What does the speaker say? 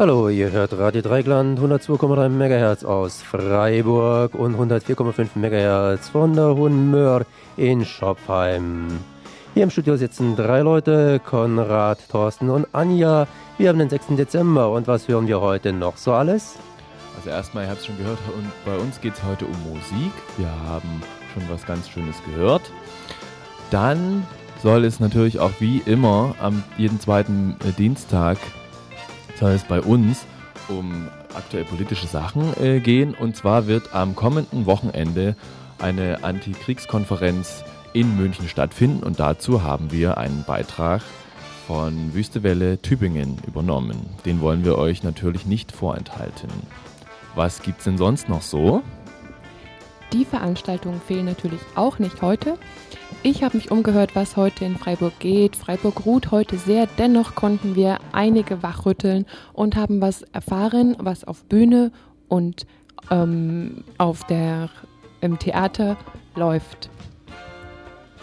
Hallo, ihr hört Radio Dreigland 102,3 MHz aus Freiburg und 104,5 MHz von der Hohen Möhr in Schopfheim. Hier im Studio sitzen drei Leute, Konrad, Thorsten und Anja. Wir haben den 6. Dezember und was hören wir heute noch so alles? Also erstmal, ihr habt es schon gehört, und bei uns geht es heute um Musik. Wir haben schon was ganz Schönes gehört. Dann soll es natürlich auch wie immer am jeden zweiten äh, Dienstag soll es bei uns um aktuell politische Sachen äh, gehen. Und zwar wird am kommenden Wochenende eine Antikriegskonferenz in München stattfinden. Und dazu haben wir einen Beitrag von Wüstewelle Tübingen übernommen. Den wollen wir euch natürlich nicht vorenthalten. Was gibt's denn sonst noch so? Die Veranstaltungen fehlen natürlich auch nicht heute. Ich habe mich umgehört, was heute in Freiburg geht. Freiburg ruht heute sehr, dennoch konnten wir einige wachrütteln und haben was erfahren, was auf Bühne und ähm, auf der, im Theater läuft.